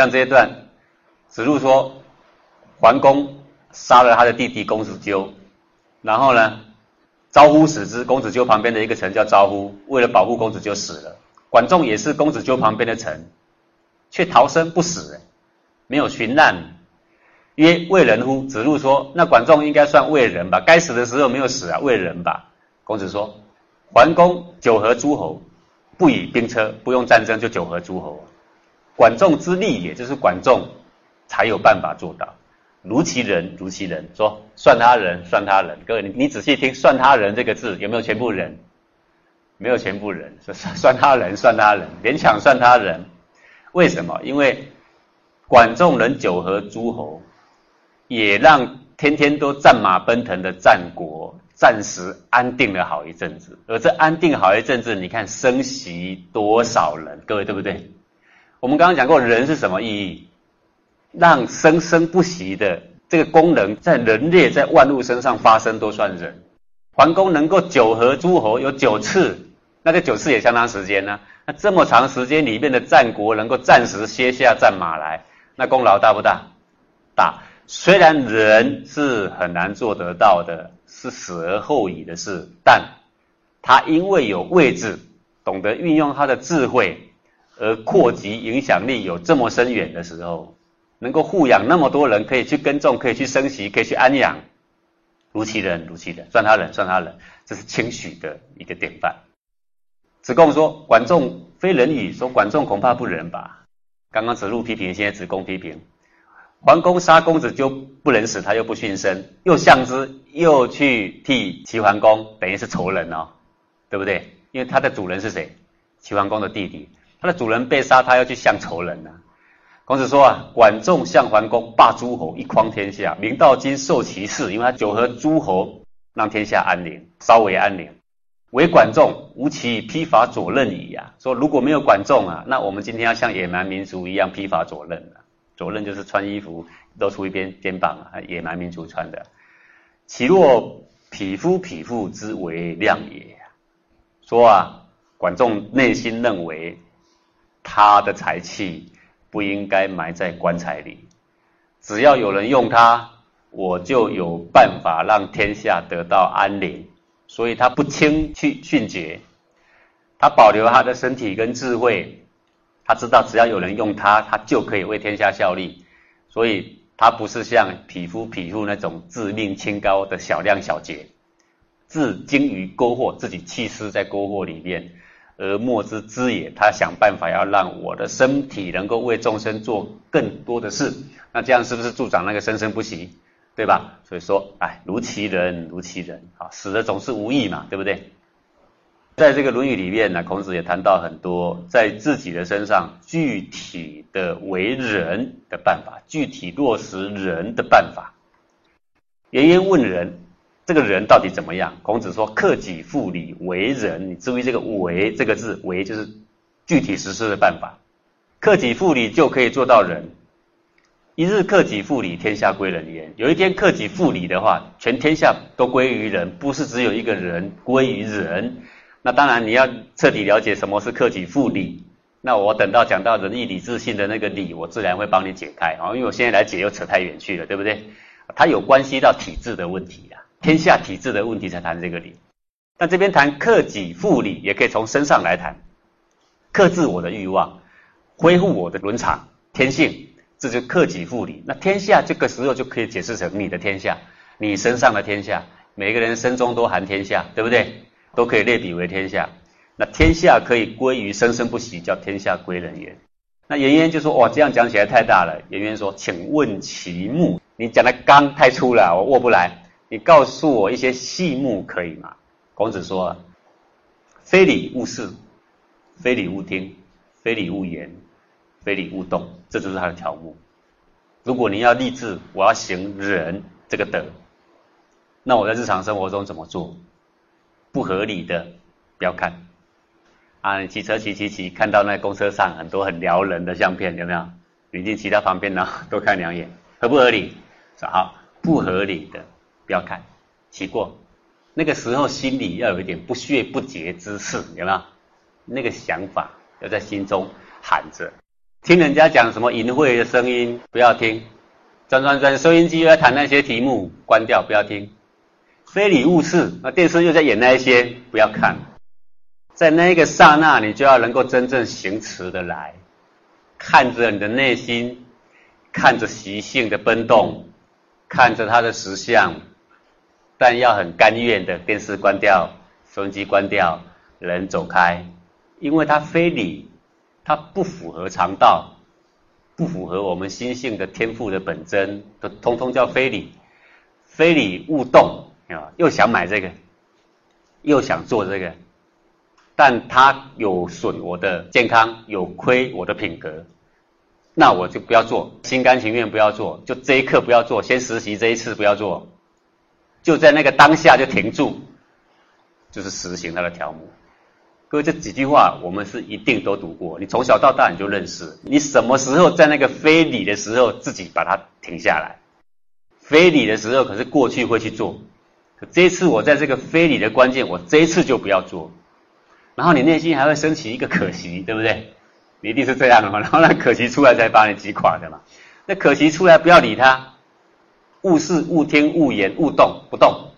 像这一段，子路说，桓公杀了他的弟弟公子纠，然后呢，招呼死之。公子纠旁边的一个臣叫招呼，为了保护公子纠死了。管仲也是公子纠旁边的臣，却逃生不死，没有寻难。曰为人乎？子路说：“那管仲应该算为人吧？该死的时候没有死啊，为人吧？”公子说：“桓公九合诸侯，不以兵车，不用战争就九合诸侯。管仲之力也，就是管仲才有办法做到。如其人，如其人。说算他人，算他人。各位，你你仔细听，算他人这个字有没有全部人？没有全部人，算算他人，算他人，勉强算他人。为什么？因为管仲能九合诸侯。”也让天天都战马奔腾的战国暂时安定了好一阵子，而这安定好一阵子，你看生息多少人，各位对不对？我们刚刚讲过，人是什么意义？让生生不息的这个功能在人类在万物身上发生都算人。桓公能够九合诸侯有九次，那这九次也相当时间呢。那这么长时间里面的战国能够暂时歇下战马来，那功劳大不大？大。虽然人是很难做得到的，是死而后已的事，但他因为有位置，懂得运用他的智慧，而扩及影响力有这么深远的时候，能够护养那么多人，可以去耕种，可以去生息，可以去安养，如其人，如其人，算他人，算他人，这是清许的一个典范。子贡说：“管仲非人矣。”说管仲恐怕不仁吧？刚刚子路批评，现在子贡批评。桓公杀公子就不能死，他又不殉身，又向之，又去替齐桓公，等于是仇人哦，对不对？因为他的主人是谁？齐桓公的弟弟，他的主人被杀，他要去向仇人呢。孔子说啊，管仲向桓公霸诸侯，一匡天下，明道今受其事，因为他九合诸侯，让天下安宁，稍微安宁。唯管仲无其披发左衽矣呀。说如果没有管仲啊，那我们今天要像野蛮民族一样披发左衽了。左衽就是穿衣服露出一边肩膀啊，野蛮民族穿的。其若匹夫匹妇之为亮也。说啊，管仲内心认为他的才气不应该埋在棺材里，只要有人用他，我就有办法让天下得到安宁。所以他不轻去训诫，他保留他的身体跟智慧。他知道，只要有人用他，他就可以为天下效力，所以他不是像匹夫匹妇那种自命清高的小量小节，自精于勾惑，自己弃尸在篝火里面，而莫之知也。他想办法要让我的身体能够为众生做更多的事，那这样是不是助长那个生生不息，对吧？所以说，哎，如其人，如其人，啊，死的总是无益嘛，对不对？在这个《论语》里面呢，孔子也谈到很多在自己的身上具体的为人的办法，具体落实人的办法。颜渊问人，这个人到底怎么样？孔子说：“克己复礼，为人。”你注意这个“为”这个字，“为”就是具体实施的办法。克己复礼就可以做到人。一日克己复礼，天下归仁焉。有一天克己复礼的话，全天下都归于人，不是只有一个人归于人。那当然，你要彻底了解什么是克己复礼。那我等到讲到仁义礼智信的那个礼，我自然会帮你解开啊。因为我现在来解又扯太远去了，对不对？它有关系到体制的问题呀，天下体制的问题才谈这个理。那这边谈克己复礼，也可以从身上来谈，克制我的欲望，恢复我的伦常天性，这就克己复礼。那天下这个时候就可以解释成你的天下，你身上的天下，每个人身中都含天下，对不对？都可以类比为天下，那天下可以归于生生不息，叫天下归人也。那颜渊就说：哇，这样讲起来太大了。颜渊说：请问其目？你讲的刚太粗了，我握不来。你告诉我一些细目可以吗？孔子说：非礼勿视，非礼勿听，非礼勿言，非礼勿动。这就是他的条目。如果你要立志，我要行仁这个德，那我在日常生活中怎么做？不合理的，不要看啊！你骑车骑骑骑，看到那公车上很多很撩人的相片，有没有？你进骑到旁边呢，多看两眼，合不合理？好，不合理的不要看，骑过。那个时候心里要有一点不屑不洁之事，有没有？那个想法要在心中喊着，听人家讲什么淫秽的声音，不要听；转转转收音机又在谈那些题目，关掉，不要听。非礼勿视，那电视又在演那一些，不要看。在那一个刹那，你就要能够真正行持的来，看着你的内心，看着习性的奔动，看着它的实相，但要很甘愿的电视关掉，收音机关掉，人走开，因为它非礼。它不符合常道，不符合我们心性的天赋的本真，都通通叫非礼。非礼勿动啊！又想买这个，又想做这个，但它有损我的健康，有亏我的品格，那我就不要做，心甘情愿不要做，就这一刻不要做，先实习这一次不要做，就在那个当下就停住，就是实行它的条目。各位这几句话，我们是一定都读过。你从小到大你就认识。你什么时候在那个非礼的时候，自己把它停下来？非礼的时候，可是过去会去做。可这一次我在这个非礼的关键，我这一次就不要做。然后你内心还会升起一个可惜，对不对？你一定是这样的嘛？然后那可惜出来才把你击垮的嘛？那可惜出来不要理他，勿视、勿听、勿言、勿动，不动，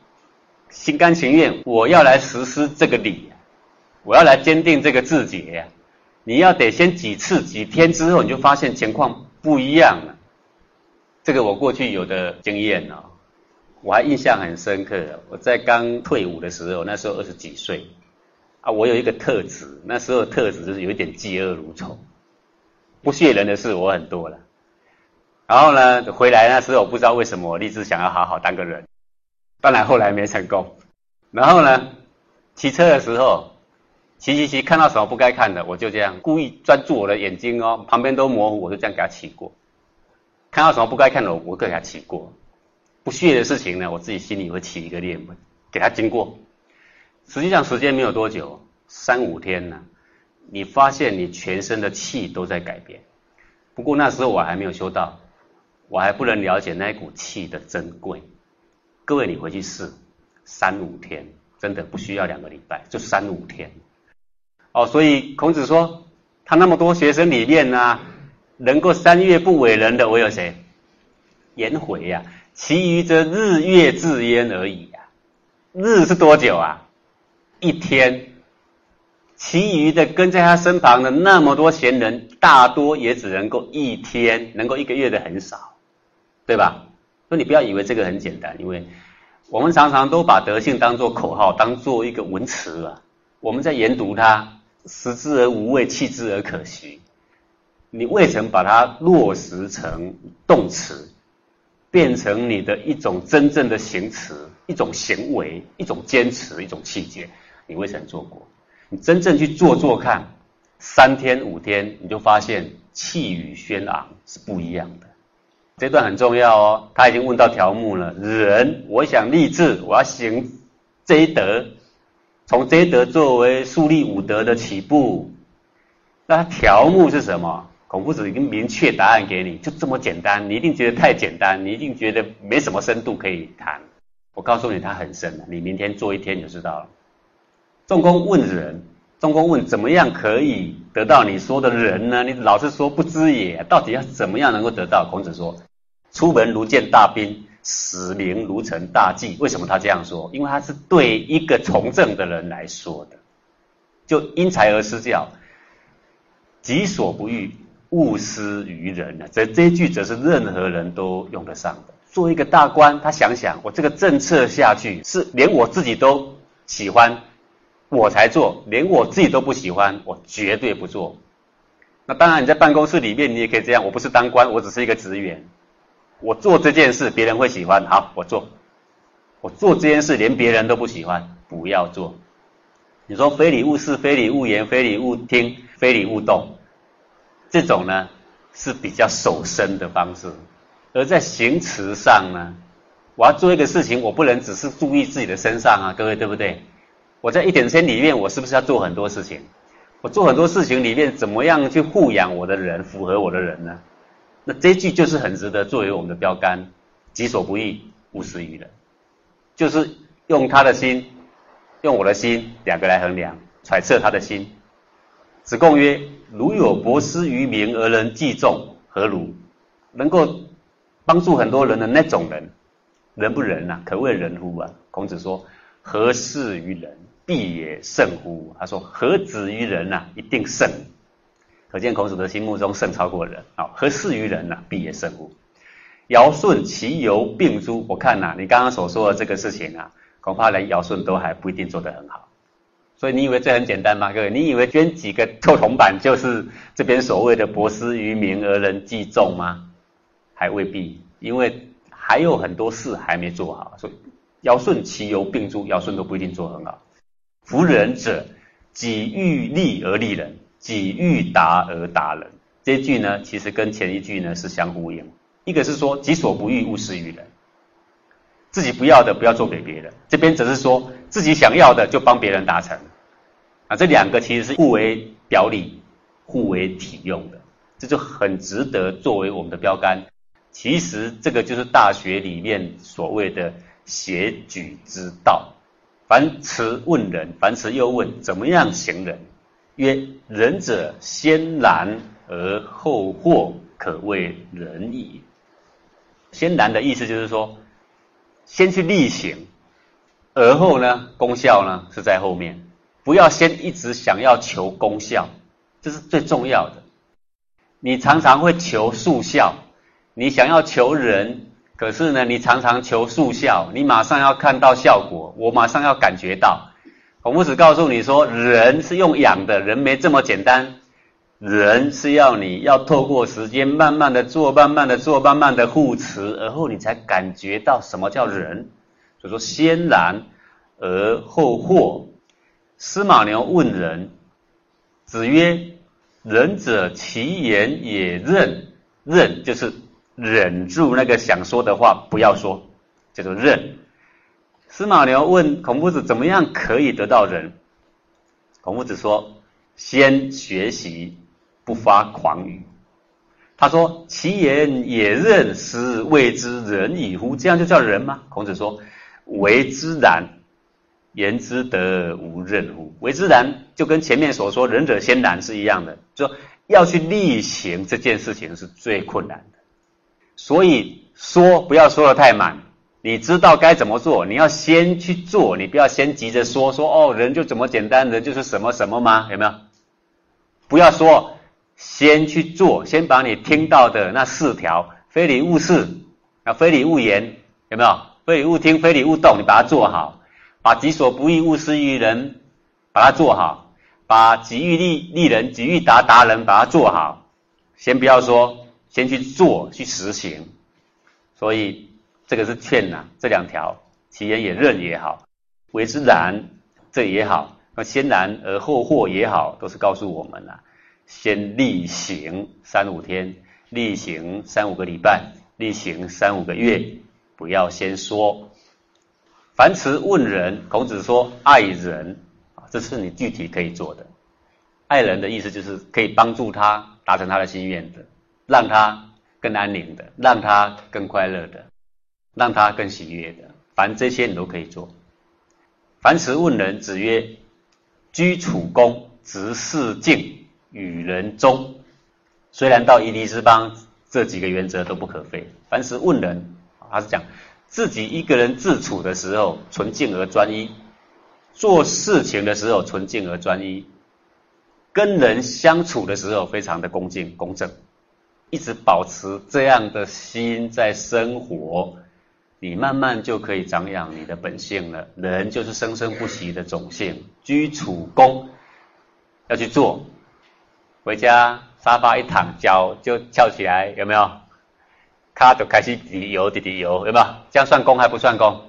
心甘情愿，我要来实施这个礼。我要来坚定这个字节，你要得先几次几天之后，你就发现情况不一样了。这个我过去有的经验哦，我还印象很深刻。我在刚退伍的时候，那时候二十几岁啊，我有一个特质，那时候特质就是有一点嫉恶如仇，不屑人的事我很多了。然后呢，回来那时候我不知道为什么我立志想要好好当个人，当然后来没成功。然后呢，骑车的时候。骑骑骑，看到什么不该看的，我就这样故意专注我的眼睛哦，旁边都模糊，我就这样给他骑过。看到什么不该看的，我给他骑过。不屑的事情呢，我自己心里会起一个念，给他经过。实际上时间没有多久，三五天呢，你发现你全身的气都在改变。不过那时候我还没有修到，我还不能了解那股气的珍贵。各位，你回去试，三五天，真的不需要两个礼拜，就三五天。哦，所以孔子说，他那么多学生里面呢，能够三月不为人的，我有谁？颜回呀，其余则日月自焉而已呀。日是多久啊？一天。其余的跟在他身旁的那么多贤人，大多也只能够一天，能够一个月的很少，对吧？所以你不要以为这个很简单，因为我们常常都把德性当做口号，当做一个文词啊，我们在研读它。食之而无味，弃之而可惜。你未曾把它落实成动词，变成你的一种真正的行词、一种行为、一种坚持、一种气节，你未曾做过。你真正去做做看，三天五天，你就发现气宇轩昂是不一样的。这段很重要哦，他已经问到条目了。人，我想立志，我要行这一德。从这一德作为树立武德的起步，那条目是什么？孔夫子已经明确答案给你，就这么简单。你一定觉得太简单，你一定觉得没什么深度可以谈。我告诉你，它很深的。你明天做一天就知道了。仲弓问仁，仲弓问怎么样可以得到你说的人呢？你老是说不知也，到底要怎么样能够得到？孔子说：出门如见大兵。使民如成大计，为什么他这样说？因为他是对一个从政的人来说的，就因材而施教，己所不欲，勿施于人呢。这这句则是任何人都用得上的。做一个大官，他想想，我这个政策下去是连我自己都喜欢，我才做；连我自己都不喜欢，我绝对不做。那当然，你在办公室里面，你也可以这样。我不是当官，我只是一个职员。我做这件事，别人会喜欢，好，我做。我做这件事，连别人都不喜欢，不要做。你说非礼勿视，非礼勿言，非礼勿听，非礼勿动，这种呢是比较守身的方式。而在行持上呢，我要做一个事情，我不能只是注意自己的身上啊，各位对不对？我在一点间里面，我是不是要做很多事情？我做很多事情里面，怎么样去护养我的人，符合我的人呢？那这句就是很值得作为我们的标杆，己所不欲，勿施于人。就是用他的心，用我的心，两个来衡量，揣测他的心，子贡曰：“如有博施于民而能济众，何如？能够帮助很多人的那种人，人不仁呐？可谓人乎啊？”孔子说：“何事于人，必也胜乎？”他说：“何止于人呐？一定胜。”可见孔子的心目中胜超过人啊！何事于人呐？必也胜乎？尧舜其犹并诸，我看呐，你刚刚所说的这个事情啊，恐怕连尧舜都还不一定做得很好。所以你以为这很简单吗？各位，你以为捐几个臭铜板就是这边所谓的博施于民而能济众吗？还未必，因为还有很多事还没做好。所以尧舜其犹并诸，尧舜都不一定做很好。服人者，己欲立而立人，己欲达而达人。这句呢，其实跟前一句呢是相呼应。一个是说己所不欲，勿施于人，自己不要的不要做给别人。这边则是说自己想要的就帮别人达成。啊，这两个其实是互为表里、互为体用的，这就很值得作为我们的标杆。其实这个就是大学里面所谓的协举之道。凡迟问仁，凡迟又问怎么样行仁？曰：仁者先难而后获，可谓仁矣。先难的意思就是说，先去力行，而后呢，功效呢是在后面。不要先一直想要求功效，这是最重要的。你常常会求速效，你想要求人，可是呢，你常常求速效，你马上要看到效果，我马上要感觉到。孔夫子告诉你说，人是用养的，人没这么简单，人是要你要透过时间慢慢的做，慢慢的做，慢慢的护持，而后你才感觉到什么叫人。所以说，先然而后获。司马牛问仁，子曰：“仁者，其言也任。任就是忍住那个想说的话，不要说，叫做任。”司马牛问孔夫子：“怎么样可以得到仁？”孔夫子说：“先学习，不发狂语。”他说：“其言也认，斯谓之仁矣乎？这样就叫人吗？”孔子说：“为之然。”言之得无任乎？为之然，就跟前面所说“仁者先难”是一样的，就要去力行这件事情是最困难的。所以说不要说的太满，你知道该怎么做，你要先去做，你不要先急着说说哦，人就这么简单，人就是什么什么吗？有没有？不要说，先去做，先把你听到的那四条“非礼勿视”啊，“非礼勿言”，有没有？“非礼勿听”“非礼勿动”，你把它做好。把己所不欲，勿施于人，把它做好；把己欲利利人，己欲达达人，把它做好。先不要说，先去做，去实行。所以这个是劝呐，这两条，其言也任也好，为之然这也好，那先然而后获也好，都是告诉我们呐，先例行三五天，例行三五个礼拜，例行三五个月，不要先说。凡辞问人，孔子说爱人啊，这是你具体可以做的。爱人的意思就是可以帮助他达成他的心愿的，让他更安宁的，让他更快乐的，让他更喜悦的。凡这些你都可以做。凡辞问人，子曰：居处恭，执事敬，与人忠。虽然到夷狄之邦，这几个原则都不可废。凡辞问人，他是讲。自己一个人自处的时候，纯净而专一；做事情的时候，纯净而专一；跟人相处的时候，非常的恭敬公正。一直保持这样的心在生活，你慢慢就可以长养你的本性了。人就是生生不息的种性，居处恭，要去做。回家沙发一躺，脚就翘起来，有没有？他就开始滴油，滴滴油，有没有？这样算功还不算功？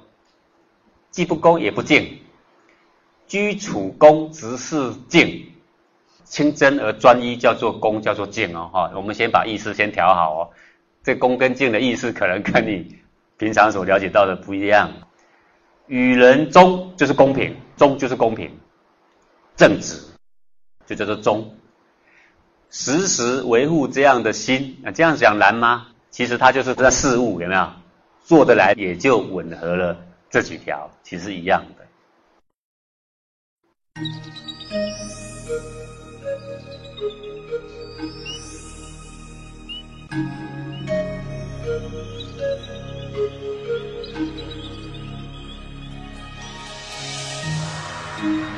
既不功也不敬。居处恭，执事敬，清真而专一，叫做恭，叫做敬哦。哈，我们先把意思先调好哦。这恭跟敬的意思，可能跟你平常所了解到的不一样，与人忠就是公平，忠就是公平，正直，就叫做忠，时时维护这样的心，那这样讲难吗？其实它就是这事物有没有，做得来也就吻合了这几条，其实一样的。thank you